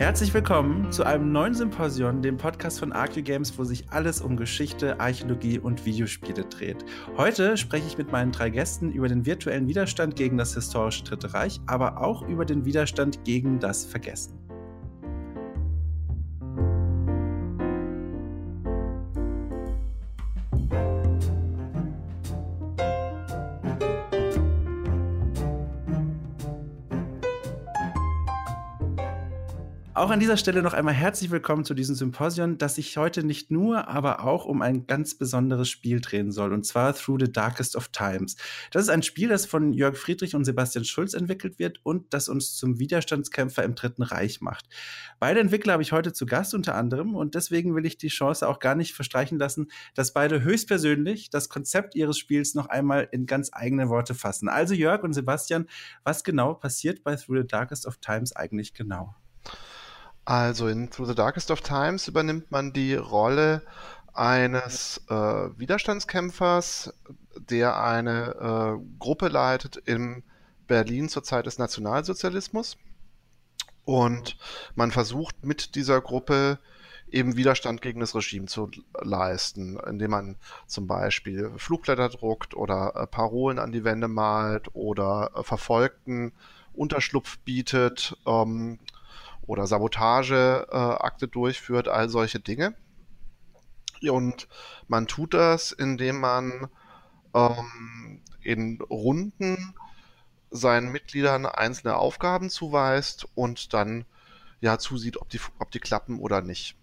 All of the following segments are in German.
Herzlich willkommen zu einem neuen Symposion, dem Podcast von Arcu Games, wo sich alles um Geschichte, Archäologie und Videospiele dreht. Heute spreche ich mit meinen drei Gästen über den virtuellen Widerstand gegen das historische Dritte Reich, aber auch über den Widerstand gegen das Vergessen. Auch an dieser Stelle noch einmal herzlich willkommen zu diesem Symposion, das sich heute nicht nur, aber auch um ein ganz besonderes Spiel drehen soll, und zwar Through the Darkest of Times. Das ist ein Spiel, das von Jörg Friedrich und Sebastian Schulz entwickelt wird und das uns zum Widerstandskämpfer im Dritten Reich macht. Beide Entwickler habe ich heute zu Gast unter anderem und deswegen will ich die Chance auch gar nicht verstreichen lassen, dass beide höchstpersönlich das Konzept ihres Spiels noch einmal in ganz eigene Worte fassen. Also Jörg und Sebastian, was genau passiert bei Through the Darkest of Times eigentlich genau? Also in Through the Darkest of Times übernimmt man die Rolle eines äh, Widerstandskämpfers, der eine äh, Gruppe leitet in Berlin zur Zeit des Nationalsozialismus. Und man versucht mit dieser Gruppe eben Widerstand gegen das Regime zu leisten, indem man zum Beispiel Flugblätter druckt oder äh, Parolen an die Wände malt oder äh, Verfolgten Unterschlupf bietet. Ähm, oder Sabotageakte äh, durchführt, all solche Dinge. Und man tut das, indem man ähm, in Runden seinen Mitgliedern einzelne Aufgaben zuweist und dann ja zusieht, ob die, ob die klappen oder nicht.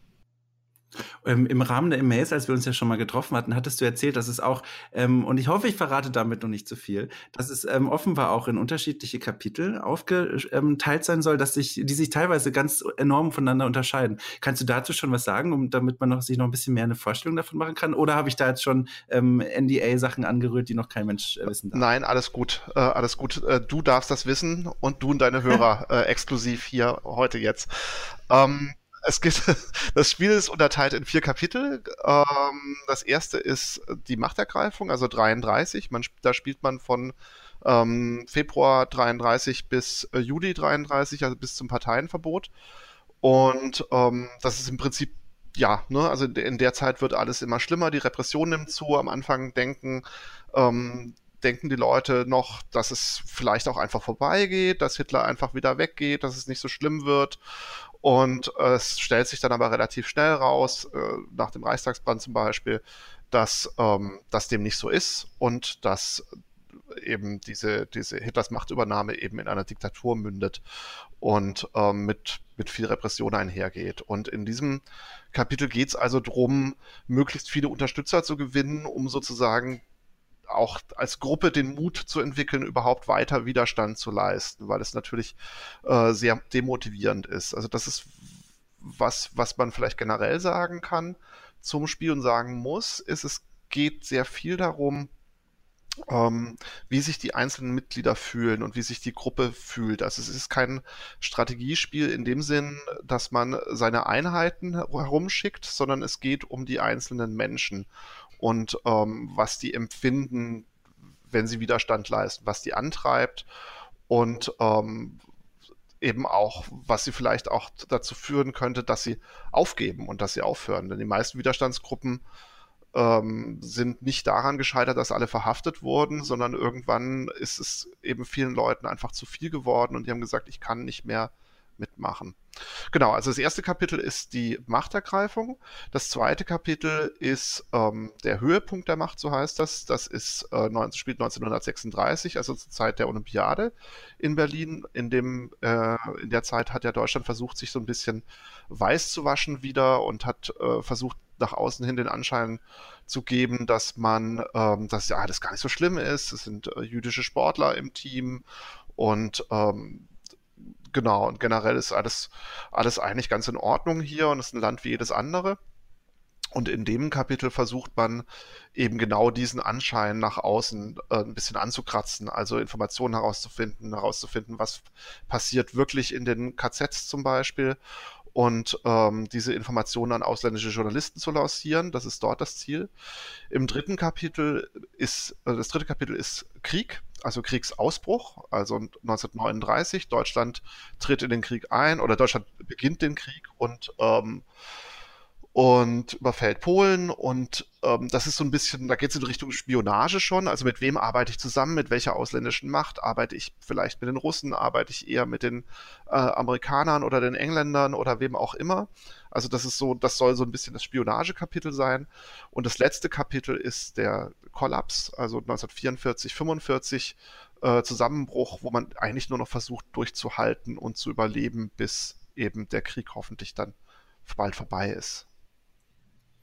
Ähm, Im Rahmen der Emails, als wir uns ja schon mal getroffen hatten, hattest du erzählt, dass es auch, ähm, und ich hoffe, ich verrate damit noch nicht zu viel, dass es ähm, offenbar auch in unterschiedliche Kapitel aufgeteilt sein soll, dass sich, die sich teilweise ganz enorm voneinander unterscheiden. Kannst du dazu schon was sagen, um, damit man noch, sich noch ein bisschen mehr eine Vorstellung davon machen kann? Oder habe ich da jetzt schon ähm, NDA-Sachen angerührt, die noch kein Mensch äh, wissen darf? Nein, alles gut, äh, alles gut. Äh, du darfst das wissen und du und deine Hörer äh, exklusiv hier heute jetzt. Ähm, es geht, das Spiel ist unterteilt in vier Kapitel. Ähm, das erste ist die Machtergreifung, also 33. Man, da spielt man von ähm, Februar 33 bis äh, Juli 33, also bis zum Parteienverbot. Und ähm, das ist im Prinzip ja, ne, also in der Zeit wird alles immer schlimmer, die Repression nimmt zu. Am Anfang denken ähm, denken die Leute noch, dass es vielleicht auch einfach vorbeigeht, dass Hitler einfach wieder weggeht, dass es nicht so schlimm wird. Und äh, es stellt sich dann aber relativ schnell raus, äh, nach dem Reichstagsbrand zum Beispiel, dass ähm, das dem nicht so ist und dass eben diese, diese Hitlers Machtübernahme eben in einer Diktatur mündet und ähm, mit, mit viel Repression einhergeht. Und in diesem Kapitel geht es also darum, möglichst viele Unterstützer zu gewinnen, um sozusagen auch als Gruppe den Mut zu entwickeln, überhaupt weiter Widerstand zu leisten, weil es natürlich äh, sehr demotivierend ist. Also das ist was, was man vielleicht generell sagen kann zum Spiel und sagen muss, ist, es geht sehr viel darum, ähm, wie sich die einzelnen Mitglieder fühlen und wie sich die Gruppe fühlt. Also es ist kein Strategiespiel in dem Sinn, dass man seine Einheiten herumschickt, sondern es geht um die einzelnen Menschen und ähm, was die empfinden, wenn sie Widerstand leisten, was die antreibt und ähm, eben auch, was sie vielleicht auch dazu führen könnte, dass sie aufgeben und dass sie aufhören. Denn die meisten Widerstandsgruppen ähm, sind nicht daran gescheitert, dass alle verhaftet wurden, sondern irgendwann ist es eben vielen Leuten einfach zu viel geworden und die haben gesagt, ich kann nicht mehr mitmachen. Genau, also das erste Kapitel ist die Machtergreifung. Das zweite Kapitel ist ähm, der Höhepunkt der Macht, so heißt das. Das ist äh, 19, spielt 1936, also zur Zeit der Olympiade in Berlin. In, dem, äh, in der Zeit hat ja Deutschland versucht, sich so ein bisschen weiß zu waschen wieder und hat äh, versucht, nach außen hin den Anschein zu geben, dass man, ähm, dass ja das gar nicht so schlimm ist. Es sind äh, jüdische Sportler im Team und ähm, genau, und generell ist alles, alles eigentlich ganz in Ordnung hier und ist ein Land wie jedes andere. Und in dem Kapitel versucht man eben genau diesen Anschein nach außen äh, ein bisschen anzukratzen, also Informationen herauszufinden, herauszufinden, was passiert wirklich in den KZs zum Beispiel und ähm, diese Informationen an ausländische Journalisten zu lancieren. Das ist dort das Ziel. Im dritten Kapitel ist, äh, das dritte Kapitel ist Krieg, also Kriegsausbruch, also 1939. Deutschland tritt in den Krieg ein oder Deutschland beginnt den Krieg und ähm, und überfällt Polen und ähm, das ist so ein bisschen, da geht es in Richtung Spionage schon. Also mit wem arbeite ich zusammen, mit welcher ausländischen Macht? Arbeite ich vielleicht mit den Russen, arbeite ich eher mit den äh, Amerikanern oder den Engländern oder wem auch immer. Also das ist so, das soll so ein bisschen das Spionagekapitel sein. Und das letzte Kapitel ist der Kollaps, also 1944, 45 äh, Zusammenbruch, wo man eigentlich nur noch versucht durchzuhalten und zu überleben, bis eben der Krieg hoffentlich dann bald vorbei ist.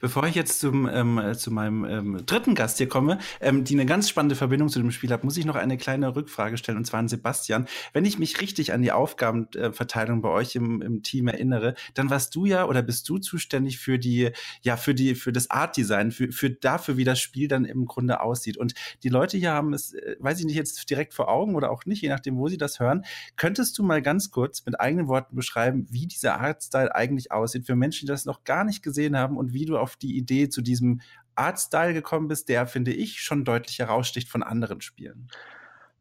Bevor ich jetzt zum, ähm, zu meinem ähm, dritten Gast hier komme, ähm, die eine ganz spannende Verbindung zu dem Spiel hat, muss ich noch eine kleine Rückfrage stellen, und zwar an Sebastian. Wenn ich mich richtig an die Aufgabenverteilung bei euch im, im Team erinnere, dann warst du ja oder bist du zuständig für die, ja, für die, für das Art Design, für, für dafür, wie das Spiel dann im Grunde aussieht. Und die Leute hier haben es, äh, weiß ich nicht, jetzt direkt vor Augen oder auch nicht, je nachdem, wo sie das hören. Könntest du mal ganz kurz mit eigenen Worten beschreiben, wie dieser Artstyle eigentlich aussieht für Menschen, die das noch gar nicht gesehen haben und wie du auf die Idee zu diesem Artstyle gekommen bist, der, finde ich, schon deutlich heraussticht von anderen Spielen.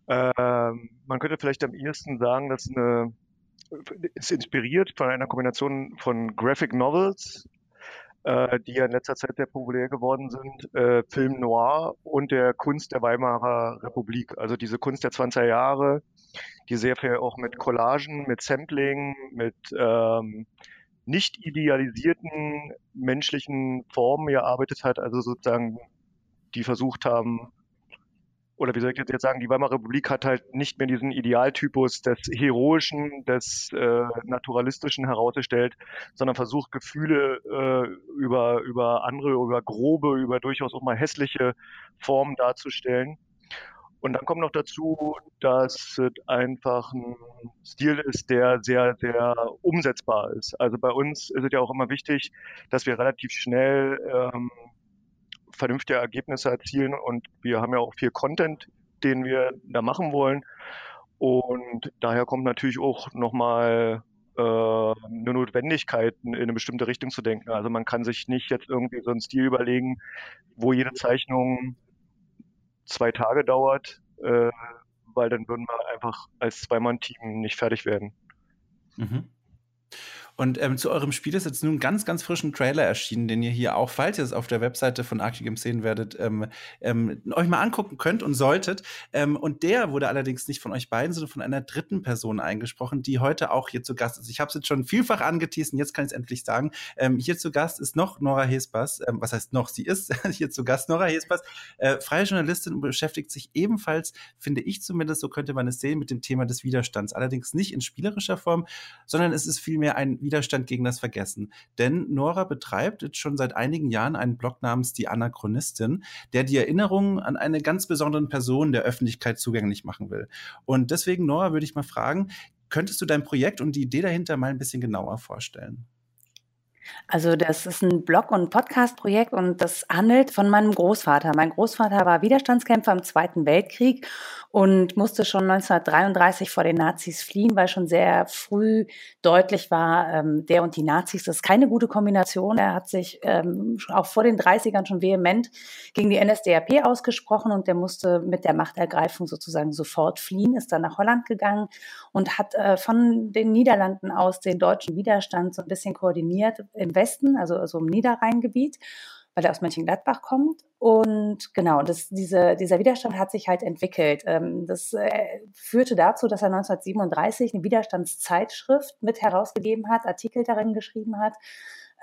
Ähm, man könnte vielleicht am ehesten sagen, dass eine ist inspiriert von einer Kombination von Graphic Novels, äh, die ja in letzter Zeit sehr populär geworden sind, äh, Film Noir und der Kunst der Weimarer Republik. Also diese Kunst der 20er Jahre, die sehr viel auch mit Collagen, mit Sampling, mit ähm, nicht idealisierten menschlichen Formen gearbeitet hat, also sozusagen, die versucht haben, oder wie soll ich jetzt sagen, die Weimarer Republik hat halt nicht mehr diesen Idealtypus des Heroischen, des äh, Naturalistischen herausgestellt, sondern versucht Gefühle äh, über, über andere, über grobe, über durchaus auch mal hässliche Formen darzustellen. Und dann kommt noch dazu, dass es einfach ein Stil ist, der sehr, sehr umsetzbar ist. Also bei uns ist es ja auch immer wichtig, dass wir relativ schnell ähm, vernünftige Ergebnisse erzielen und wir haben ja auch viel Content, den wir da machen wollen. Und daher kommt natürlich auch nochmal äh, eine Notwendigkeit, in eine bestimmte Richtung zu denken. Also man kann sich nicht jetzt irgendwie so einen Stil überlegen, wo jede Zeichnung zwei Tage dauert, äh, weil dann würden wir einfach als Zweimann-Team nicht fertig werden. Mhm. Und ähm, zu eurem Spiel ist jetzt nun ein ganz, ganz frischen Trailer erschienen, den ihr hier auch, falls ihr es auf der Webseite von Arctic Games sehen werdet, ähm, ähm, euch mal angucken könnt und solltet. Ähm, und der wurde allerdings nicht von euch beiden, sondern von einer dritten Person eingesprochen, die heute auch hier zu Gast ist. Ich habe es jetzt schon vielfach angeteased und jetzt kann ich es endlich sagen. Ähm, hier zu Gast ist noch Nora Hespas. Ähm, was heißt noch? Sie ist hier zu Gast. Nora Hespas, äh, freie Journalistin und beschäftigt sich ebenfalls, finde ich zumindest, so könnte man es sehen, mit dem Thema des Widerstands. Allerdings nicht in spielerischer Form, sondern es ist vielmehr ein Widerstand gegen das Vergessen. Denn Nora betreibt jetzt schon seit einigen Jahren einen Blog namens Die Anachronistin, der die Erinnerungen an eine ganz besondere Person der Öffentlichkeit zugänglich machen will. Und deswegen, Nora, würde ich mal fragen, könntest du dein Projekt und die Idee dahinter mal ein bisschen genauer vorstellen? Also das ist ein Blog- und Podcast-Projekt und das handelt von meinem Großvater. Mein Großvater war Widerstandskämpfer im Zweiten Weltkrieg und musste schon 1933 vor den Nazis fliehen, weil schon sehr früh deutlich war, ähm, der und die Nazis, das ist keine gute Kombination. Er hat sich ähm, auch vor den 30ern schon vehement gegen die NSDAP ausgesprochen und der musste mit der Machtergreifung sozusagen sofort fliehen, ist dann nach Holland gegangen und hat äh, von den Niederlanden aus den deutschen Widerstand so ein bisschen koordiniert im Westen, also, also im Niederrheingebiet, weil er aus Mönchengladbach kommt. Und genau, das, diese, dieser Widerstand hat sich halt entwickelt. Ähm, das äh, führte dazu, dass er 1937 eine Widerstandszeitschrift mit herausgegeben hat, Artikel darin geschrieben hat,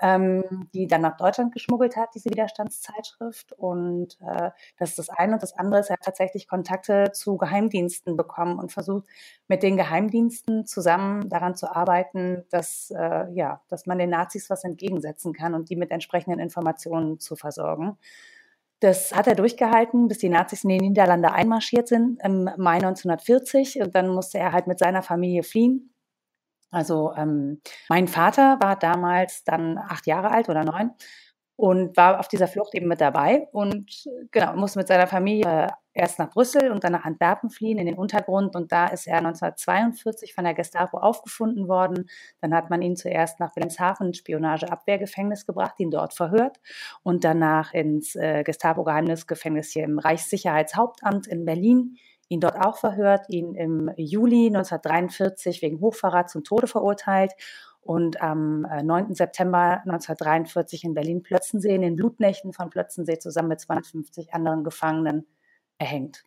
ähm, die dann nach Deutschland geschmuggelt hat, diese Widerstandszeitschrift. Und äh, das ist das eine. Und das andere ist, er hat tatsächlich Kontakte zu Geheimdiensten bekommen und versucht, mit den Geheimdiensten zusammen daran zu arbeiten, dass, äh, ja, dass man den Nazis was entgegensetzen kann und die mit entsprechenden Informationen zu versorgen. Das hat er durchgehalten, bis die Nazis in die Niederlande einmarschiert sind im Mai 1940. Und dann musste er halt mit seiner Familie fliehen also ähm, mein Vater war damals dann acht Jahre alt oder neun und war auf dieser Flucht eben mit dabei und genau musste mit seiner Familie erst nach Brüssel und dann nach Antwerpen fliehen in den Untergrund und da ist er 1942 von der Gestapo aufgefunden worden. Dann hat man ihn zuerst nach Wilhelmshaven Spionageabwehrgefängnis gebracht, ihn dort verhört und danach ins äh, Gestapo-Geheimnisgefängnis hier im Reichssicherheitshauptamt in Berlin ihn dort auch verhört, ihn im Juli 1943 wegen Hochverrat zum Tode verurteilt und am 9. Äh, September 1943 in Berlin-Plötzensee in den Blutnächten von Plötzensee zusammen mit 250 anderen Gefangenen erhängt.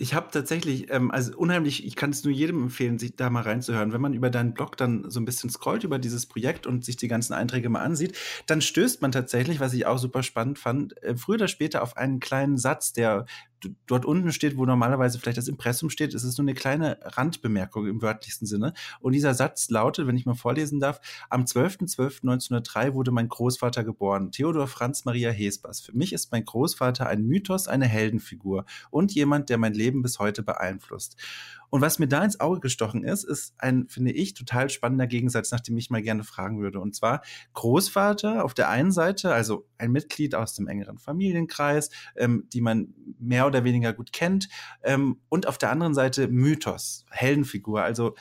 Ich habe tatsächlich, ähm, also unheimlich, ich kann es nur jedem empfehlen, sich da mal reinzuhören. Wenn man über deinen Blog dann so ein bisschen scrollt über dieses Projekt und sich die ganzen Einträge mal ansieht, dann stößt man tatsächlich, was ich auch super spannend fand, äh, früher oder später auf einen kleinen Satz, der dort unten steht, wo normalerweise vielleicht das Impressum steht, es ist nur eine kleine Randbemerkung im wörtlichsten Sinne. Und dieser Satz lautet, wenn ich mal vorlesen darf, am 12.12.1903 wurde mein Großvater geboren, Theodor Franz Maria Hesbers. Für mich ist mein Großvater ein Mythos, eine Heldenfigur und jemand, der mein Leben bis heute beeinflusst. Und was mir da ins Auge gestochen ist, ist ein, finde ich, total spannender Gegensatz, nach dem ich mal gerne fragen würde. Und zwar Großvater auf der einen Seite, also ein Mitglied aus dem engeren Familienkreis, ähm, die man mehr oder weniger gut kennt, ähm, und auf der anderen Seite Mythos, Heldenfigur, also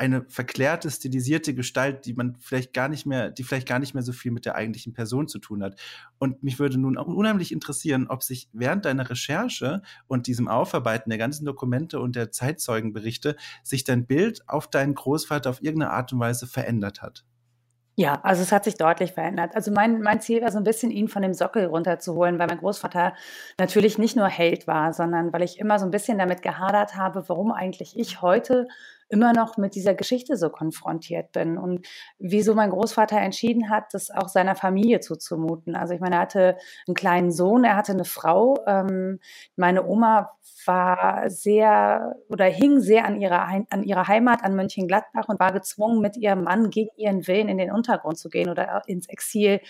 eine verklärte, stilisierte Gestalt, die man vielleicht gar nicht mehr, die vielleicht gar nicht mehr so viel mit der eigentlichen Person zu tun hat. Und mich würde nun auch unheimlich interessieren, ob sich während deiner Recherche und diesem Aufarbeiten der ganzen Dokumente und der Zeitzeugenberichte sich dein Bild auf deinen Großvater auf irgendeine Art und Weise verändert hat. Ja, also es hat sich deutlich verändert. Also mein, mein Ziel war so ein bisschen, ihn von dem Sockel runterzuholen, weil mein Großvater natürlich nicht nur Held war, sondern weil ich immer so ein bisschen damit gehadert habe, warum eigentlich ich heute immer noch mit dieser Geschichte so konfrontiert bin und wieso mein Großvater entschieden hat, das auch seiner Familie zuzumuten. Also ich meine, er hatte einen kleinen Sohn, er hatte eine Frau. Ähm, meine Oma war sehr oder hing sehr an ihrer, an ihrer Heimat, an Mönchengladbach und war gezwungen, mit ihrem Mann gegen ihren Willen in den Untergrund zu gehen oder ins Exil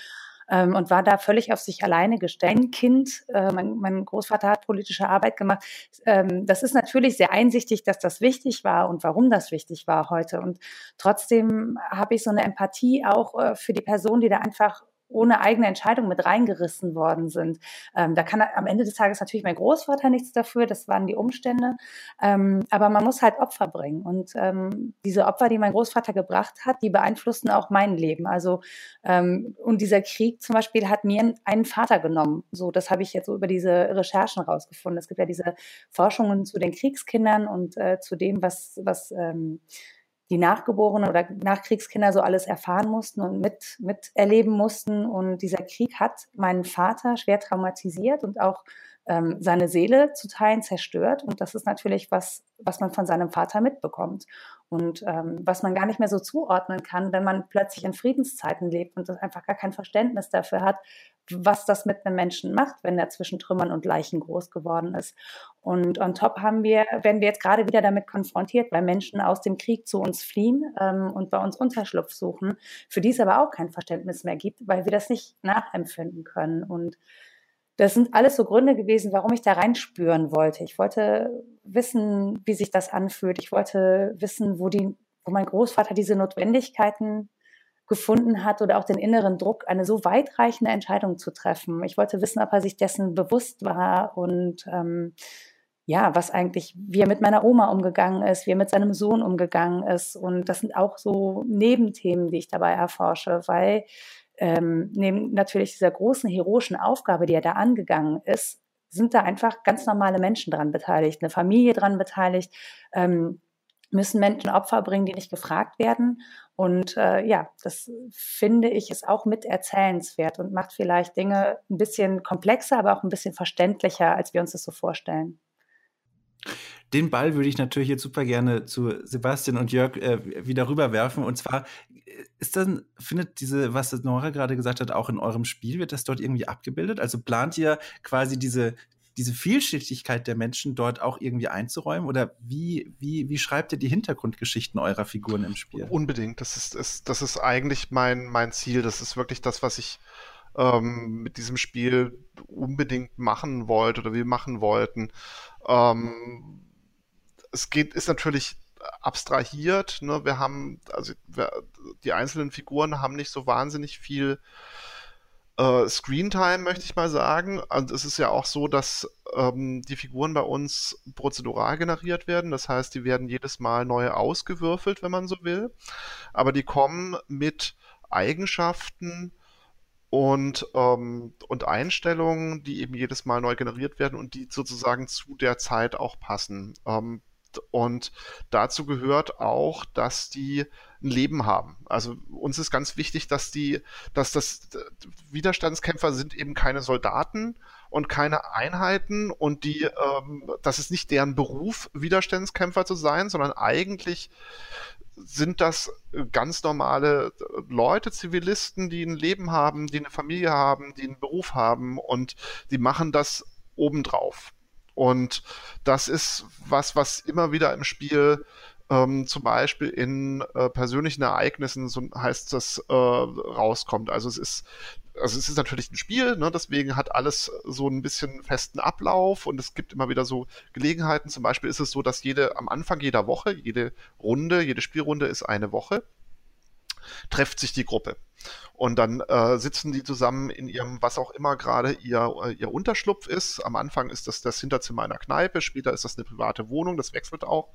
ähm, und war da völlig auf sich alleine gestellt. Ein Kind, äh, mein, mein, Großvater hat politische Arbeit gemacht. Ähm, das ist natürlich sehr einsichtig, dass das wichtig war und warum das wichtig war heute. Und trotzdem habe ich so eine Empathie auch äh, für die Person, die da einfach ohne eigene Entscheidung mit reingerissen worden sind. Ähm, da kann am Ende des Tages natürlich mein Großvater nichts dafür, das waren die Umstände. Ähm, aber man muss halt Opfer bringen. Und ähm, diese Opfer, die mein Großvater gebracht hat, die beeinflussten auch mein Leben. Also, ähm, und dieser Krieg zum Beispiel hat mir einen Vater genommen. So, das habe ich jetzt so über diese Recherchen rausgefunden. Es gibt ja diese Forschungen zu den Kriegskindern und äh, zu dem, was, was ähm, die Nachgeborenen oder Nachkriegskinder so alles erfahren mussten und mit, miterleben mussten. Und dieser Krieg hat meinen Vater schwer traumatisiert und auch ähm, seine Seele zu Teilen zerstört. Und das ist natürlich was, was man von seinem Vater mitbekommt. Und ähm, was man gar nicht mehr so zuordnen kann, wenn man plötzlich in Friedenszeiten lebt und das einfach gar kein Verständnis dafür hat, was das mit einem Menschen macht, wenn er zwischen Trümmern und Leichen groß geworden ist. Und on top haben wir, werden wir jetzt gerade wieder damit konfrontiert, weil Menschen aus dem Krieg zu uns fliehen ähm, und bei uns Unterschlupf suchen, für die es aber auch kein Verständnis mehr gibt, weil wir das nicht nachempfinden können. Und das sind alles so Gründe gewesen, warum ich da reinspüren wollte. Ich wollte wissen, wie sich das anfühlt. Ich wollte wissen, wo die, wo mein Großvater diese Notwendigkeiten gefunden hat oder auch den inneren Druck, eine so weitreichende Entscheidung zu treffen. Ich wollte wissen, ob er sich dessen bewusst war und ähm, ja, was eigentlich, wie er mit meiner Oma umgegangen ist, wie er mit seinem Sohn umgegangen ist. Und das sind auch so Nebenthemen, die ich dabei erforsche, weil ähm, neben natürlich dieser großen heroischen Aufgabe, die er da angegangen ist, sind da einfach ganz normale Menschen dran beteiligt, eine Familie dran beteiligt, ähm, müssen Menschen Opfer bringen, die nicht gefragt werden. Und äh, ja, das finde ich ist auch mit erzählenswert und macht vielleicht Dinge ein bisschen komplexer, aber auch ein bisschen verständlicher, als wir uns das so vorstellen. Den Ball würde ich natürlich jetzt super gerne zu Sebastian und Jörg äh, wieder rüberwerfen. Und zwar äh, ist dann, findet diese, was Nora gerade gesagt hat, auch in eurem Spiel, wird das dort irgendwie abgebildet? Also plant ihr quasi diese, diese Vielschichtigkeit der Menschen dort auch irgendwie einzuräumen? Oder wie, wie, wie schreibt ihr die Hintergrundgeschichten eurer Figuren im Spiel? Unbedingt. Das ist, ist, das ist eigentlich mein, mein Ziel. Das ist wirklich das, was ich ähm, mit diesem Spiel unbedingt machen wollte oder wir machen wollten. Ähm, es geht, ist natürlich abstrahiert. Ne? Wir haben, also wir, die einzelnen Figuren haben nicht so wahnsinnig viel äh, Screentime, möchte ich mal sagen. Und es ist ja auch so, dass ähm, die Figuren bei uns prozedural generiert werden. Das heißt, die werden jedes Mal neu ausgewürfelt, wenn man so will. Aber die kommen mit Eigenschaften und, ähm, und Einstellungen, die eben jedes Mal neu generiert werden und die sozusagen zu der Zeit auch passen. Ähm, und dazu gehört auch, dass die ein Leben haben. Also uns ist ganz wichtig, dass die, dass das Widerstandskämpfer sind eben keine Soldaten und keine Einheiten und die, ähm, das ist nicht deren Beruf, Widerstandskämpfer zu sein, sondern eigentlich sind das ganz normale Leute, Zivilisten, die ein Leben haben, die eine Familie haben, die einen Beruf haben und die machen das obendrauf. Und das ist was, was immer wieder im Spiel ähm, zum Beispiel in äh, persönlichen Ereignissen, so heißt das, äh, rauskommt. Also es ist, also es ist natürlich ein Spiel, ne? deswegen hat alles so ein bisschen festen Ablauf und es gibt immer wieder so Gelegenheiten. Zum Beispiel ist es so, dass jede am Anfang jeder Woche, jede Runde, jede Spielrunde ist eine Woche trifft sich die Gruppe. Und dann äh, sitzen die zusammen in ihrem, was auch immer gerade ihr, äh, ihr Unterschlupf ist. Am Anfang ist das das Hinterzimmer einer Kneipe, später ist das eine private Wohnung, das wechselt auch.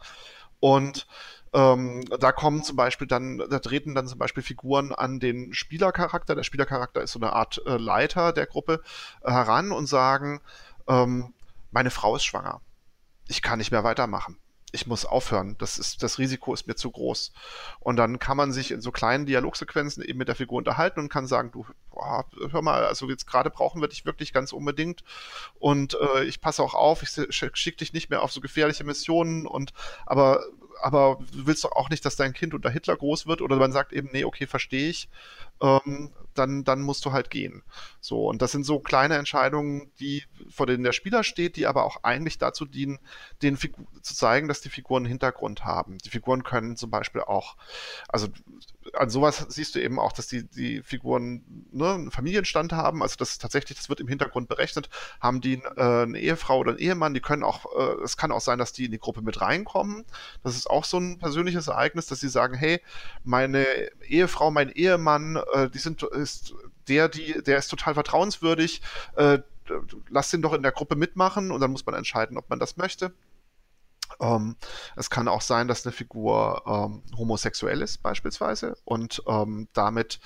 Und ähm, da kommen zum Beispiel dann, da treten dann zum Beispiel Figuren an den Spielercharakter. Der Spielercharakter ist so eine Art äh, Leiter der Gruppe äh, heran und sagen, ähm, meine Frau ist schwanger. Ich kann nicht mehr weitermachen ich muss aufhören. Das ist, das Risiko ist mir zu groß. Und dann kann man sich in so kleinen Dialogsequenzen eben mit der Figur unterhalten und kann sagen, du, boah, hör mal, also jetzt gerade brauchen wir dich wirklich ganz unbedingt. Und äh, ich passe auch auf, ich schicke dich nicht mehr auf so gefährliche Missionen und aber aber du willst doch auch nicht, dass dein Kind unter Hitler groß wird oder man sagt eben, nee, okay, verstehe ich, ähm, dann, dann musst du halt gehen. So, und das sind so kleine Entscheidungen, die vor denen der Spieler steht, die aber auch eigentlich dazu dienen, den Figu zu zeigen, dass die Figuren einen Hintergrund haben. Die Figuren können zum Beispiel auch, also an sowas siehst du eben auch, dass die, die Figuren ne, einen Familienstand haben, also das tatsächlich, das wird im Hintergrund berechnet, haben die äh, eine Ehefrau oder einen Ehemann, die können auch, äh, es kann auch sein, dass die in die Gruppe mit reinkommen. Das ist auch so ein persönliches Ereignis, dass sie sagen, hey, meine Ehefrau, mein Ehemann, äh, die sind, ist der, die, der ist total vertrauenswürdig, äh, lass den doch in der Gruppe mitmachen und dann muss man entscheiden, ob man das möchte. Ähm, es kann auch sein, dass eine Figur ähm, homosexuell ist beispielsweise und ähm, damit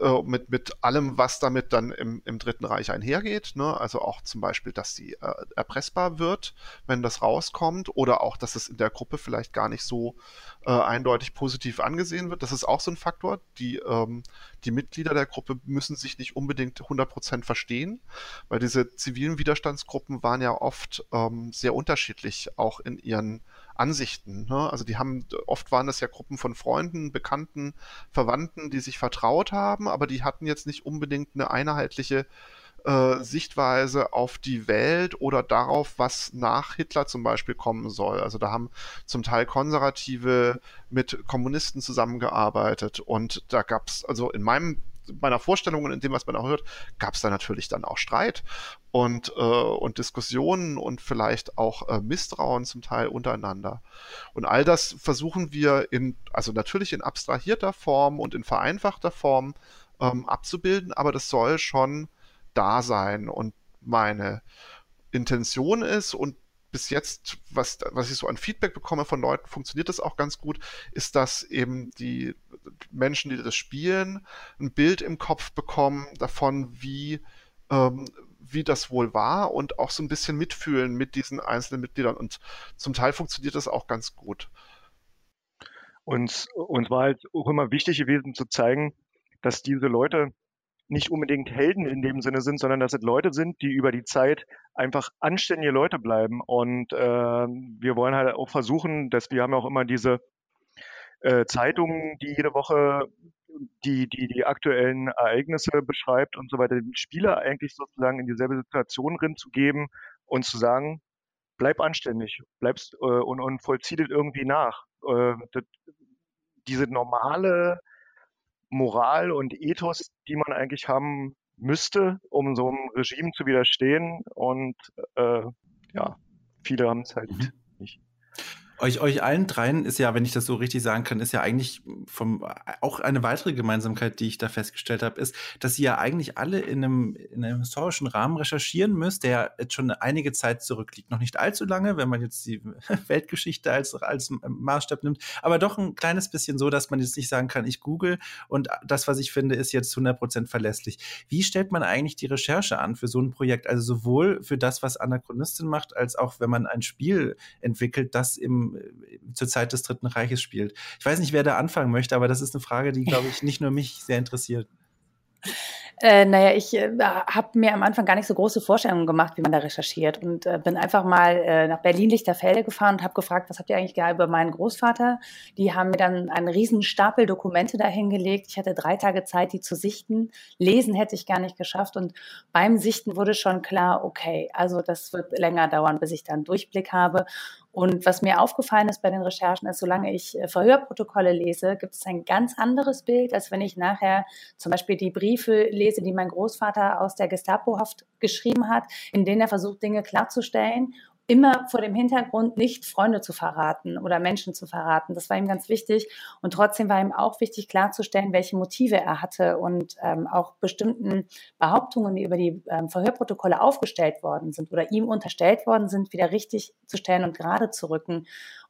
äh, mit, mit allem, was damit dann im, im Dritten Reich einhergeht, ne? also auch zum Beispiel, dass sie äh, erpressbar wird, wenn das rauskommt oder auch, dass es in der Gruppe vielleicht gar nicht so äh, eindeutig positiv angesehen wird. Das ist auch so ein Faktor. Die, ähm, die Mitglieder der Gruppe müssen sich nicht unbedingt 100% verstehen, weil diese zivilen Widerstandsgruppen waren ja oft ähm, sehr unterschiedlich, auch in ihren Ansichten. Ne? Also die haben, oft waren das ja Gruppen von Freunden, Bekannten, Verwandten, die sich vertraut haben, aber die hatten jetzt nicht unbedingt eine einheitliche äh, Sichtweise auf die Welt oder darauf, was nach Hitler zum Beispiel kommen soll. Also da haben zum Teil Konservative mit Kommunisten zusammengearbeitet und da gab es, also in meinem meiner Vorstellung und in dem, was man auch hört, gab es da natürlich dann auch Streit und, äh, und Diskussionen und vielleicht auch äh, Misstrauen zum Teil untereinander. Und all das versuchen wir in, also natürlich in abstrahierter Form und in vereinfachter Form ähm, abzubilden, aber das soll schon da sein. Und meine Intention ist und bis jetzt, was, was ich so an Feedback bekomme von Leuten, funktioniert das auch ganz gut, ist, dass eben die Menschen, die das spielen, ein Bild im Kopf bekommen davon, wie, ähm, wie das wohl war und auch so ein bisschen mitfühlen mit diesen einzelnen Mitgliedern. Und zum Teil funktioniert das auch ganz gut. Uns, uns war halt auch immer wichtig gewesen zu zeigen, dass diese Leute nicht unbedingt Helden in dem Sinne sind, sondern dass es Leute sind, die über die Zeit einfach anständige Leute bleiben. Und äh, wir wollen halt auch versuchen, dass wir haben ja auch immer diese äh, Zeitungen, die jede Woche die, die die aktuellen Ereignisse beschreibt und so weiter, den Spieler eigentlich sozusagen in dieselbe Situation drin zu geben und zu sagen, bleib anständig, bleibst äh, und, und vollzieht es irgendwie nach. Äh, das, diese normale Moral und Ethos, die man eigentlich haben müsste, um so einem Regime zu widerstehen. Und äh, ja, viele haben es halt mhm. nicht. Euch, euch allen dreien ist ja, wenn ich das so richtig sagen kann, ist ja eigentlich vom, auch eine weitere Gemeinsamkeit, die ich da festgestellt habe, ist, dass ihr ja eigentlich alle in einem, in einem historischen Rahmen recherchieren müsst, der jetzt schon einige Zeit zurückliegt. Noch nicht allzu lange, wenn man jetzt die Weltgeschichte als, als Maßstab nimmt, aber doch ein kleines bisschen so, dass man jetzt nicht sagen kann, ich google und das, was ich finde, ist jetzt 100% verlässlich. Wie stellt man eigentlich die Recherche an für so ein Projekt? Also sowohl für das, was Anachronistin macht, als auch wenn man ein Spiel entwickelt, das im zur Zeit des Dritten Reiches spielt. Ich weiß nicht, wer da anfangen möchte, aber das ist eine Frage, die, glaube ich, nicht nur mich sehr interessiert. Äh, naja, ich äh, habe mir am Anfang gar nicht so große Vorstellungen gemacht, wie man da recherchiert und äh, bin einfach mal äh, nach Berlin-Lichterfelde gefahren und habe gefragt, was habt ihr eigentlich gehabt über meinen Großvater? Die haben mir dann einen riesen Stapel Dokumente dahingelegt. Ich hatte drei Tage Zeit, die zu sichten. Lesen hätte ich gar nicht geschafft und beim Sichten wurde schon klar, okay, also das wird länger dauern, bis ich dann Durchblick habe. Und was mir aufgefallen ist bei den Recherchen, ist, solange ich äh, Verhörprotokolle lese, gibt es ein ganz anderes Bild, als wenn ich nachher zum Beispiel die Briefe lese, die mein Großvater aus der Gestapo-Haft geschrieben hat, in denen er versucht, Dinge klarzustellen immer vor dem Hintergrund nicht Freunde zu verraten oder Menschen zu verraten. Das war ihm ganz wichtig. Und trotzdem war ihm auch wichtig klarzustellen, welche Motive er hatte und ähm, auch bestimmten Behauptungen, die über die ähm, Verhörprotokolle aufgestellt worden sind oder ihm unterstellt worden sind, wieder richtig zu stellen und gerade zu rücken.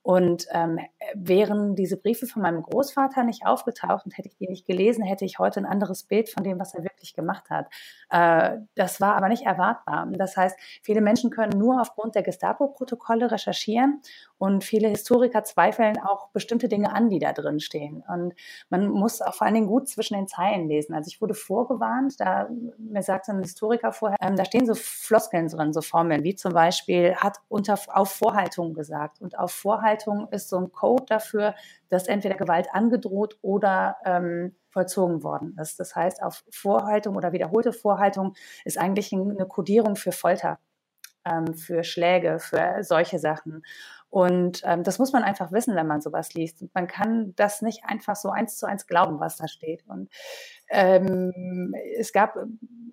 Und ähm, wären diese Briefe von meinem Großvater nicht aufgetaucht und hätte ich die nicht gelesen, hätte ich heute ein anderes Bild von dem, was er wirklich gemacht hat. Äh, das war aber nicht erwartbar. Das heißt, viele Menschen können nur aufgrund der Gestapo-Protokolle recherchieren und viele Historiker zweifeln auch bestimmte Dinge an, die da drin stehen. Und man muss auch vor allen Dingen gut zwischen den Zeilen lesen. Also ich wurde vorgewarnt, da mir sagte ein Historiker vorher, ähm, da stehen so Floskeln drin, so Formeln, wie zum Beispiel hat unter auf Vorhaltung gesagt. Und auf Vorhaltung ist so ein Code dafür, dass entweder Gewalt angedroht oder ähm, vollzogen worden ist. Das heißt, auf Vorhaltung oder wiederholte Vorhaltung ist eigentlich eine Kodierung für Folter, ähm, für Schläge, für solche Sachen. Und ähm, das muss man einfach wissen, wenn man sowas liest. Und man kann das nicht einfach so eins zu eins glauben, was da steht. Und ähm, es gab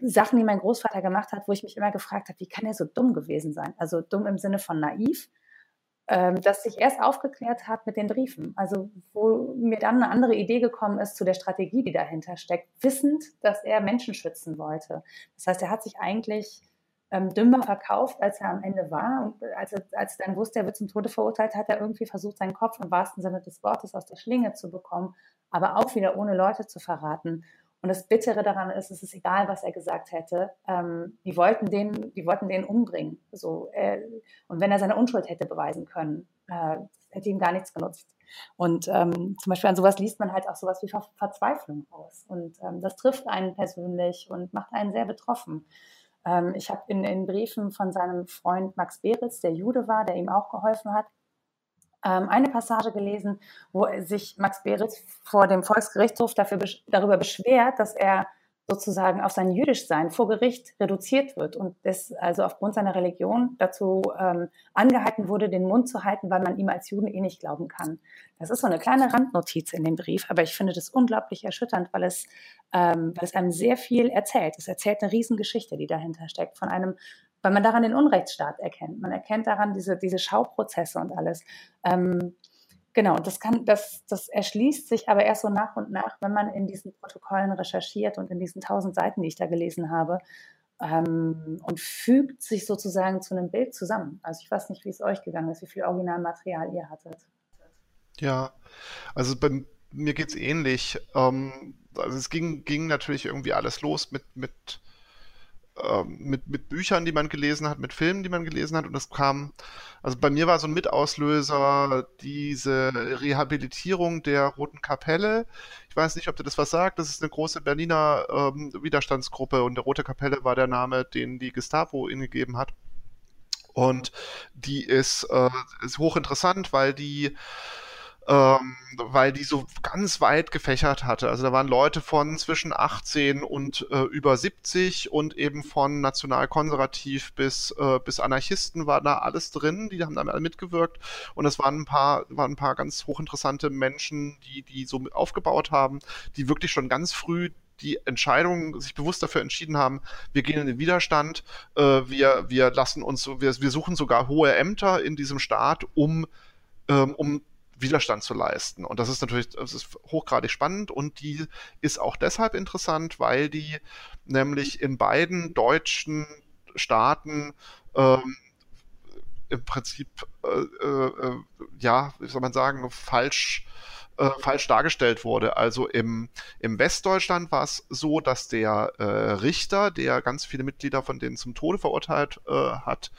Sachen, die mein Großvater gemacht hat, wo ich mich immer gefragt habe, wie kann er so dumm gewesen sein? Also dumm im Sinne von naiv, ähm, dass sich erst aufgeklärt hat mit den Briefen. Also wo mir dann eine andere Idee gekommen ist zu der Strategie, die dahinter steckt, wissend, dass er Menschen schützen wollte. Das heißt, er hat sich eigentlich ähm, dümmer verkauft, als er am Ende war. Und als er, als er dann wusste, er wird zum Tode verurteilt, hat er irgendwie versucht, seinen Kopf im wahrsten Sinne des Wortes aus der Schlinge zu bekommen, aber auch wieder ohne Leute zu verraten. Und das Bittere daran ist, es ist egal, was er gesagt hätte. Ähm, die wollten den, die wollten den umbringen. So, äh, und wenn er seine Unschuld hätte beweisen können, äh, hätte ihm gar nichts genutzt. Und ähm, zum Beispiel an sowas liest man halt auch sowas wie Ver Verzweiflung aus. Und ähm, das trifft einen persönlich und macht einen sehr betroffen. Ähm, ich habe in, in Briefen von seinem Freund Max Beritz, der Jude war, der ihm auch geholfen hat, ähm, eine Passage gelesen, wo sich Max Beritz vor dem Volksgerichtshof dafür, darüber beschwert, dass er sozusagen auf sein Jüdischsein vor Gericht reduziert wird und es also aufgrund seiner Religion dazu ähm, angehalten wurde, den Mund zu halten, weil man ihm als Juden eh nicht glauben kann. Das ist so eine kleine Randnotiz in dem Brief, aber ich finde das unglaublich erschütternd, weil es, ähm, weil es einem sehr viel erzählt. Es erzählt eine Riesengeschichte, die dahinter steckt, von einem weil man daran den Unrechtsstaat erkennt. Man erkennt daran diese, diese Schauprozesse und alles. Ähm, Genau, das kann, das, das erschließt sich aber erst so nach und nach, wenn man in diesen Protokollen recherchiert und in diesen tausend Seiten, die ich da gelesen habe, ähm, und fügt sich sozusagen zu einem Bild zusammen. Also ich weiß nicht, wie es euch gegangen ist, wie viel Originalmaterial ihr hattet. Ja, also bei mir geht es ähnlich. Ähm, also es ging, ging natürlich irgendwie alles los mit, mit mit, mit Büchern, die man gelesen hat, mit Filmen, die man gelesen hat. Und das kam, also bei mir war so ein Mitauslöser diese Rehabilitierung der Roten Kapelle. Ich weiß nicht, ob dir das was sagt. Das ist eine große Berliner ähm, Widerstandsgruppe und der Rote Kapelle war der Name, den die Gestapo ihnen gegeben hat. Und die ist, äh, ist hochinteressant, weil die ähm, weil die so ganz weit gefächert hatte. Also da waren Leute von zwischen 18 und äh, über 70 und eben von nationalkonservativ bis, äh, bis Anarchisten war da alles drin, die haben da alle mitgewirkt und es waren ein paar, waren ein paar ganz hochinteressante Menschen, die, die so aufgebaut haben, die wirklich schon ganz früh die Entscheidung, sich bewusst dafür entschieden haben, wir gehen in den Widerstand, äh, wir, wir lassen uns, wir, wir suchen sogar hohe Ämter in diesem Staat, um ähm, um Widerstand zu leisten. Und das ist natürlich das ist hochgradig spannend und die ist auch deshalb interessant, weil die nämlich in beiden deutschen Staaten ähm, im Prinzip, äh, äh, ja, wie soll man sagen, falsch äh, falsch dargestellt wurde. Also im, im Westdeutschland war es so, dass der äh, Richter, der ganz viele Mitglieder von denen zum Tode verurteilt äh, hat,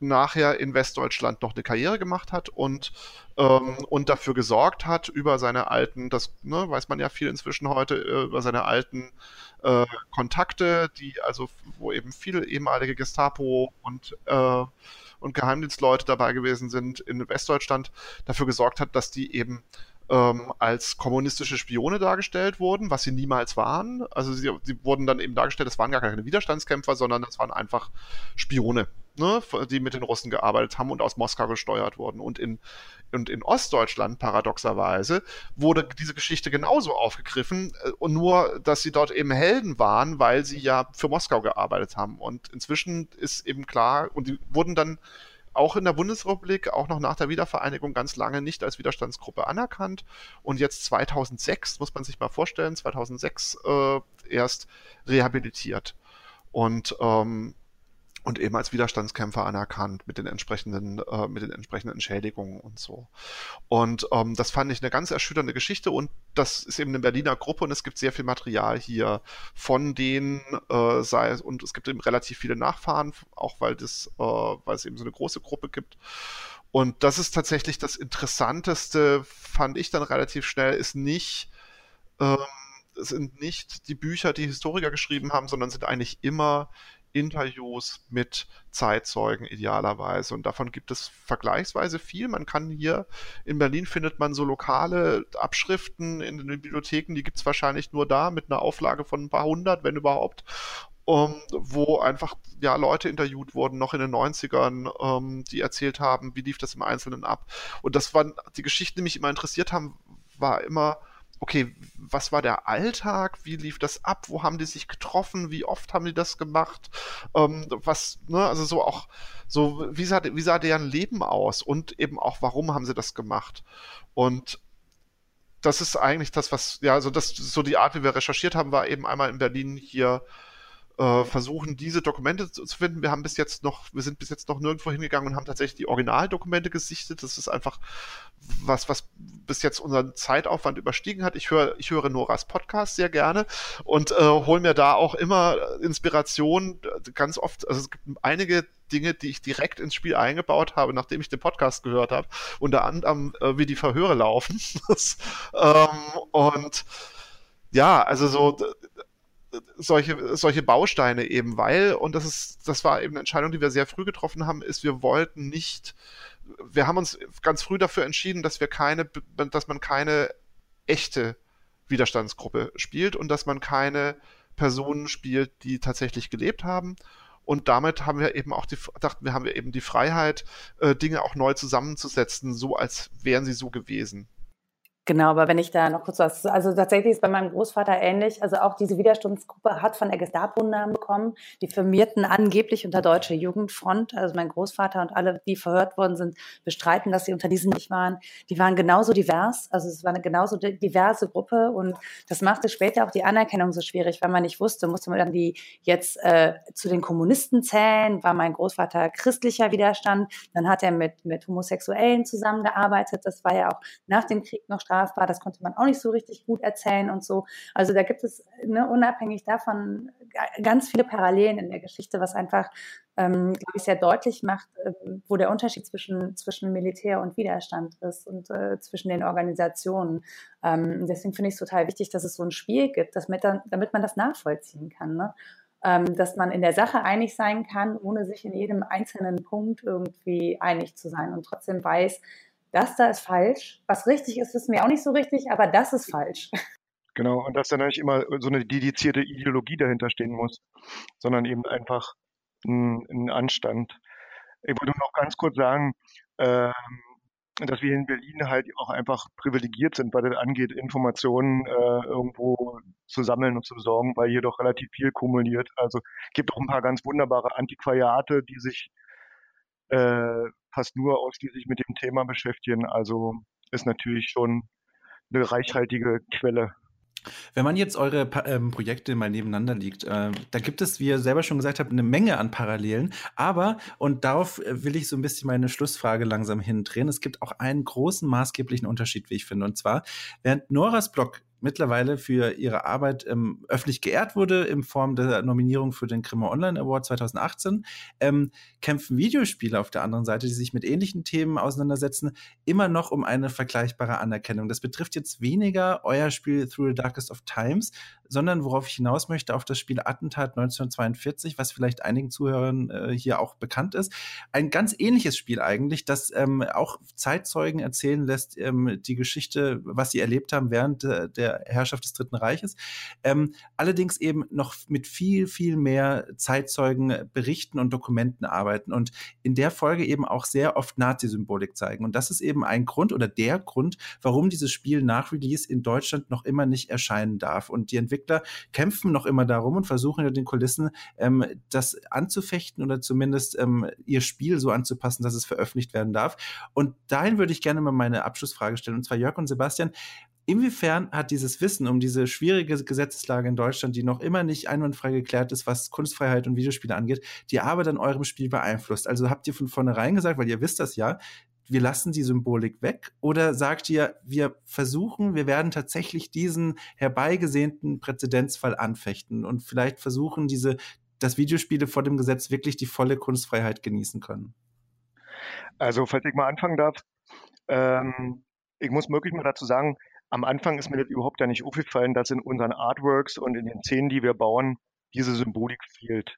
nachher in Westdeutschland noch eine Karriere gemacht hat und, ähm, und dafür gesorgt hat, über seine alten, das ne, weiß man ja viel inzwischen heute, äh, über seine alten äh, Kontakte, die also, wo eben viele ehemalige Gestapo und äh, und Geheimdienstleute dabei gewesen sind in Westdeutschland, dafür gesorgt hat, dass die eben ähm, als kommunistische Spione dargestellt wurden, was sie niemals waren. Also sie, sie, wurden dann eben dargestellt, das waren gar keine Widerstandskämpfer, sondern das waren einfach Spione, ne, die mit den Russen gearbeitet haben und aus Moskau gesteuert wurden. Und in, und in Ostdeutschland, paradoxerweise, wurde diese Geschichte genauso aufgegriffen, äh, und nur, dass sie dort eben Helden waren, weil sie ja für Moskau gearbeitet haben. Und inzwischen ist eben klar, und die wurden dann auch in der Bundesrepublik, auch noch nach der Wiedervereinigung ganz lange nicht als Widerstandsgruppe anerkannt und jetzt 2006, muss man sich mal vorstellen, 2006 äh, erst rehabilitiert. Und ähm, und eben als Widerstandskämpfer anerkannt mit den entsprechenden, äh, mit den entsprechenden Entschädigungen und so. Und ähm, das fand ich eine ganz erschütternde Geschichte und das ist eben eine Berliner Gruppe und es gibt sehr viel Material hier von denen, äh, sei und es gibt eben relativ viele Nachfahren, auch weil das, äh, weil es eben so eine große Gruppe gibt. Und das ist tatsächlich das Interessanteste, fand ich dann relativ schnell, ist nicht, ähm, sind nicht die Bücher, die Historiker geschrieben haben, sondern sind eigentlich immer Interviews mit Zeitzeugen idealerweise. Und davon gibt es vergleichsweise viel. Man kann hier in Berlin findet man so lokale Abschriften in den Bibliotheken, die gibt es wahrscheinlich nur da mit einer Auflage von ein paar hundert, wenn überhaupt. Um, wo einfach ja Leute interviewt wurden, noch in den 90ern, um, die erzählt haben, wie lief das im Einzelnen ab. Und das waren die Geschichten, die mich immer interessiert haben, war immer, okay, was war der Alltag? Wie lief das ab? Wo haben die sich getroffen? Wie oft haben die das gemacht? Ähm, was, ne, also so auch, so, wie sah, wie sah deren Leben aus? Und eben auch, warum haben sie das gemacht? Und das ist eigentlich das, was, ja, also das, so die Art, wie wir recherchiert haben, war eben einmal in Berlin hier äh, versuchen, diese Dokumente zu, finden. Wir haben bis jetzt noch, wir sind bis jetzt noch nirgendwo hingegangen und haben tatsächlich die Originaldokumente gesichtet. Das ist einfach was, was bis jetzt unseren Zeitaufwand überstiegen hat. Ich höre, ich höre Noras Podcast sehr gerne und äh, hole mir da auch immer Inspiration ganz oft. Also es gibt einige Dinge, die ich direkt ins Spiel eingebaut habe, nachdem ich den Podcast gehört habe. Unter anderem, äh, wie die Verhöre laufen. ähm, und ja, also so solche, solche Bausteine eben, weil, und das ist, das war eben eine Entscheidung, die wir sehr früh getroffen haben, ist, wir wollten nicht, wir haben uns ganz früh dafür entschieden, dass wir keine, dass man keine echte Widerstandsgruppe spielt und dass man keine Personen spielt, die tatsächlich gelebt haben. Und damit haben wir eben auch die, dachten wir, haben wir eben die Freiheit, äh, Dinge auch neu zusammenzusetzen, so als wären sie so gewesen. Genau, aber wenn ich da noch kurz was, also tatsächlich ist bei meinem Großvater ähnlich. Also auch diese Widerstandsgruppe hat von der Gestapo einen Namen bekommen. Die firmierten angeblich unter Deutsche Jugendfront. Also mein Großvater und alle, die verhört worden sind, bestreiten, dass sie unter diesen nicht waren. Die waren genauso divers. Also es war eine genauso diverse Gruppe und das machte später auch die Anerkennung so schwierig, weil man nicht wusste, musste man dann die jetzt äh, zu den Kommunisten zählen. War mein Großvater christlicher Widerstand. Dann hat er mit mit Homosexuellen zusammengearbeitet. Das war ja auch nach dem Krieg noch strafbar. Das konnte man auch nicht so richtig gut erzählen und so. Also da gibt es ne, unabhängig davon ganz viele Parallelen in der Geschichte, was einfach, ähm, glaube ich, sehr deutlich macht, äh, wo der Unterschied zwischen, zwischen Militär und Widerstand ist und äh, zwischen den Organisationen. Ähm, deswegen finde ich es total wichtig, dass es so ein Spiel gibt, damit, dann, damit man das nachvollziehen kann. Ne? Ähm, dass man in der Sache einig sein kann, ohne sich in jedem einzelnen Punkt irgendwie einig zu sein und trotzdem weiß, das da ist falsch. Was richtig ist, wissen wir auch nicht so richtig, aber das ist falsch. Genau, und dass dann nicht immer so eine dedizierte Ideologie dahinter stehen muss, sondern eben einfach ein, ein Anstand. Ich wollte noch ganz kurz sagen, ähm, dass wir in Berlin halt auch einfach privilegiert sind, was das angeht, Informationen äh, irgendwo zu sammeln und zu besorgen, weil hier doch relativ viel kumuliert. Also gibt auch ein paar ganz wunderbare Antiquariate, die sich äh, fast nur ausschließlich mit dem Thema beschäftigen. Also ist natürlich schon eine reichhaltige Quelle. Wenn man jetzt eure ähm, Projekte mal nebeneinander liegt, äh, da gibt es, wie ihr selber schon gesagt habt, eine Menge an Parallelen. Aber, und darauf äh, will ich so ein bisschen meine Schlussfrage langsam hindrehen, es gibt auch einen großen maßgeblichen Unterschied, wie ich finde. Und zwar, während Noras Blog mittlerweile für ihre Arbeit ähm, öffentlich geehrt wurde in Form der Nominierung für den Grimme Online Award 2018, ähm, kämpfen Videospiele auf der anderen Seite, die sich mit ähnlichen Themen auseinandersetzen, immer noch um eine vergleichbare Anerkennung. Das betrifft jetzt weniger euer Spiel Through the Darkest of Times, sondern worauf ich hinaus möchte, auf das Spiel Attentat 1942, was vielleicht einigen Zuhörern äh, hier auch bekannt ist. Ein ganz ähnliches Spiel eigentlich, das ähm, auch Zeitzeugen erzählen lässt, ähm, die Geschichte, was sie erlebt haben während äh, der Herrschaft des Dritten Reiches. Ähm, allerdings eben noch mit viel, viel mehr Zeitzeugen berichten und Dokumenten arbeiten und in der Folge eben auch sehr oft Nazi-Symbolik zeigen. Und das ist eben ein Grund oder der Grund, warum dieses Spiel nach Release in Deutschland noch immer nicht erscheinen darf. Und die Entwickler kämpfen noch immer darum und versuchen hinter den Kulissen ähm, das anzufechten oder zumindest ähm, ihr Spiel so anzupassen, dass es veröffentlicht werden darf. Und dahin würde ich gerne mal meine Abschlussfrage stellen. Und zwar Jörg und Sebastian, Inwiefern hat dieses Wissen um diese schwierige Gesetzeslage in Deutschland, die noch immer nicht einwandfrei geklärt ist, was Kunstfreiheit und Videospiele angeht, die Arbeit an eurem Spiel beeinflusst? Also habt ihr von vornherein gesagt, weil ihr wisst das ja, wir lassen die Symbolik weg? Oder sagt ihr, wir versuchen, wir werden tatsächlich diesen herbeigesehnten Präzedenzfall anfechten und vielleicht versuchen, diese, dass Videospiele vor dem Gesetz wirklich die volle Kunstfreiheit genießen können? Also, falls ich mal anfangen darf, ähm, ich muss wirklich mal dazu sagen, am Anfang ist mir das überhaupt gar nicht aufgefallen, dass in unseren Artworks und in den Szenen, die wir bauen, diese Symbolik fehlt.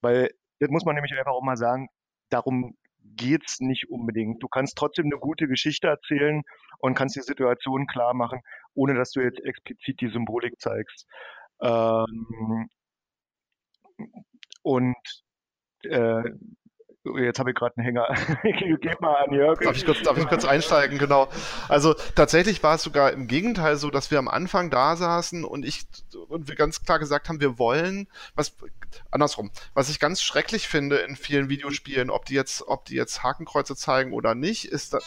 Weil, das muss man nämlich einfach auch mal sagen, darum geht's nicht unbedingt. Du kannst trotzdem eine gute Geschichte erzählen und kannst die Situation klar machen, ohne dass du jetzt explizit die Symbolik zeigst. Ähm, und äh, Jetzt habe ich gerade einen Hänger. Gib mal an Jörg. Darf ich, kurz, darf ich kurz einsteigen? Genau. Also tatsächlich war es sogar im Gegenteil so, dass wir am Anfang da saßen und ich und wir ganz klar gesagt haben, wir wollen was andersrum. Was ich ganz schrecklich finde in vielen Videospielen, ob die jetzt, ob die jetzt Hakenkreuze zeigen oder nicht, ist das.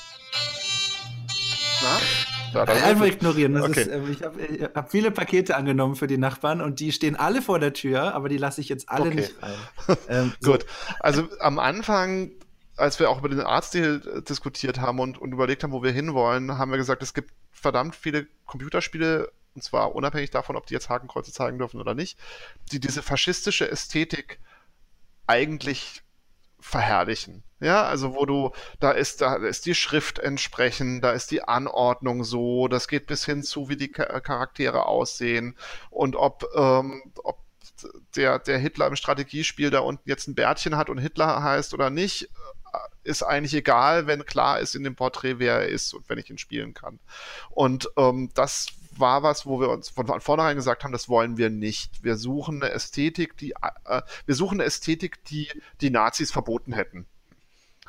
Na? Ja, Einfach ignorieren. Okay. Ist, äh, ich habe hab viele Pakete angenommen für die Nachbarn und die stehen alle vor der Tür, aber die lasse ich jetzt alle okay. nicht rein. Ähm, so. Gut. Also am Anfang als wir auch über den Artstil äh, diskutiert haben und, und überlegt haben, wo wir hinwollen, haben wir gesagt, es gibt verdammt viele Computerspiele, und zwar unabhängig davon, ob die jetzt Hakenkreuze zeigen dürfen oder nicht, die diese faschistische Ästhetik eigentlich verherrlichen. Ja, also wo du, da ist, da ist die Schrift entsprechend, da ist die Anordnung so, das geht bis hin zu, wie die Charaktere aussehen und ob, ähm, ob der, der Hitler im Strategiespiel da unten jetzt ein Bärtchen hat und Hitler heißt oder nicht, äh, ist eigentlich egal, wenn klar ist in dem Porträt, wer er ist und wenn ich ihn spielen kann. Und ähm, das war was, wo wir uns von vornherein gesagt haben, das wollen wir nicht. Wir suchen eine Ästhetik, die äh, wir suchen eine Ästhetik, die die Nazis verboten hätten.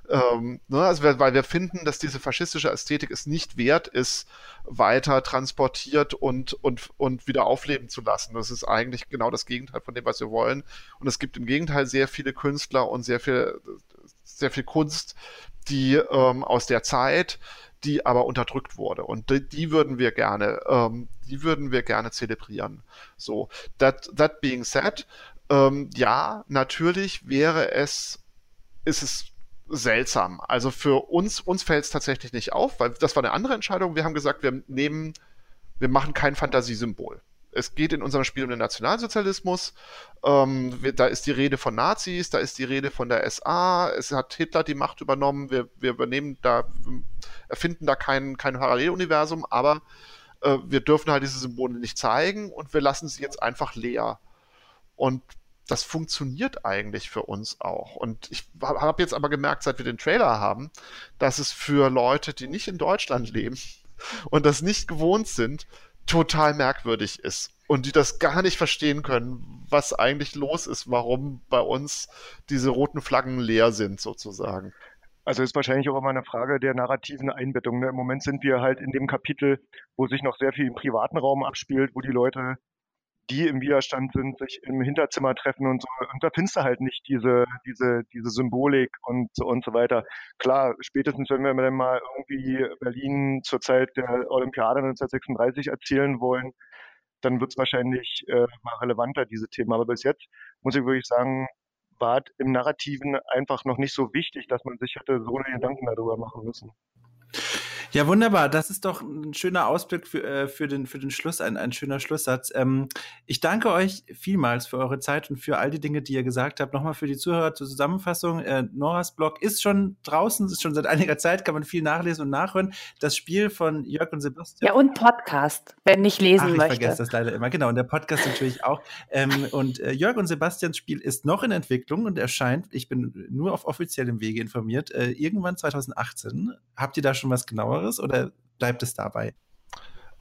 Ähm, ne, also weil wir finden, dass diese faschistische Ästhetik es nicht wert ist, weiter transportiert und, und, und wieder aufleben zu lassen. Das ist eigentlich genau das Gegenteil von dem, was wir wollen. Und es gibt im Gegenteil sehr viele Künstler und sehr viel, sehr viel Kunst, die ähm, aus der Zeit die aber unterdrückt wurde. Und die, die würden wir gerne, ähm, die würden wir gerne zelebrieren. So, that, that being said, ähm, ja, natürlich wäre es, ist es seltsam. Also für uns, uns fällt es tatsächlich nicht auf, weil das war eine andere Entscheidung. Wir haben gesagt, wir nehmen, wir machen kein Fantasiesymbol es geht in unserem Spiel um den Nationalsozialismus. Ähm, wir, da ist die Rede von Nazis, da ist die Rede von der SA. Es hat Hitler die Macht übernommen. Wir, wir übernehmen da, erfinden da kein, kein Paralleluniversum, aber äh, wir dürfen halt diese Symbole nicht zeigen und wir lassen sie jetzt einfach leer. Und das funktioniert eigentlich für uns auch. Und ich habe jetzt aber gemerkt, seit wir den Trailer haben, dass es für Leute, die nicht in Deutschland leben und das nicht gewohnt sind, total merkwürdig ist und die das gar nicht verstehen können, was eigentlich los ist, warum bei uns diese roten Flaggen leer sind sozusagen. Also ist wahrscheinlich auch immer eine Frage der narrativen Einbettung. Ne? Im Moment sind wir halt in dem Kapitel, wo sich noch sehr viel im privaten Raum abspielt, wo die Leute die im Widerstand sind, sich im Hinterzimmer treffen und so. Und da findest du halt nicht diese, diese, diese Symbolik und so und so weiter. Klar, spätestens wenn wir dann mal irgendwie Berlin zur Zeit der Olympiade 1936 erzählen wollen, dann wird es wahrscheinlich äh, mal relevanter, diese Themen. Aber bis jetzt muss ich wirklich sagen, war im Narrativen einfach noch nicht so wichtig, dass man sich hätte so eine Gedanken darüber machen müssen. Ja, wunderbar. Das ist doch ein schöner Ausblick für, äh, für, den, für den Schluss, ein, ein schöner Schlusssatz. Ähm, ich danke euch vielmals für eure Zeit und für all die Dinge, die ihr gesagt habt. Nochmal für die Zuhörer zur Zusammenfassung. Äh, Noras Blog ist schon draußen, ist schon seit einiger Zeit, kann man viel nachlesen und nachhören. Das Spiel von Jörg und Sebastian. Ja, und Podcast, wenn nicht lesen Ach, ich möchte. Ich vergesse das leider immer. Genau, und der Podcast natürlich auch. Ähm, und äh, Jörg und Sebastians Spiel ist noch in Entwicklung und erscheint, ich bin nur auf offiziellem Wege informiert, äh, irgendwann 2018. Habt ihr da schon was genaueres? Anderes oder bleibt es dabei?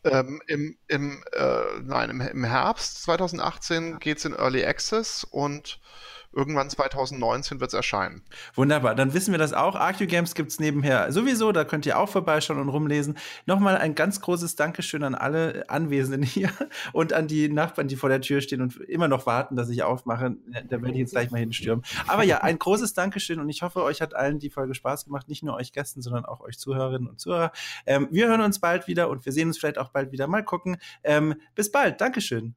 Ähm, im, im, äh, nein, im, im Herbst 2018 geht es in Early Access und Irgendwann 2019 wird es erscheinen. Wunderbar, dann wissen wir das auch. ArcuGames gibt es nebenher sowieso, da könnt ihr auch vorbeischauen und rumlesen. Nochmal ein ganz großes Dankeschön an alle Anwesenden hier und an die Nachbarn, die vor der Tür stehen und immer noch warten, dass ich aufmache. Da werde ich jetzt gleich mal hinstürmen. Aber ja, ein großes Dankeschön und ich hoffe, euch hat allen die Folge Spaß gemacht. Nicht nur euch Gästen, sondern auch euch Zuhörerinnen und Zuhörer. Ähm, wir hören uns bald wieder und wir sehen uns vielleicht auch bald wieder. Mal gucken. Ähm, bis bald. Dankeschön.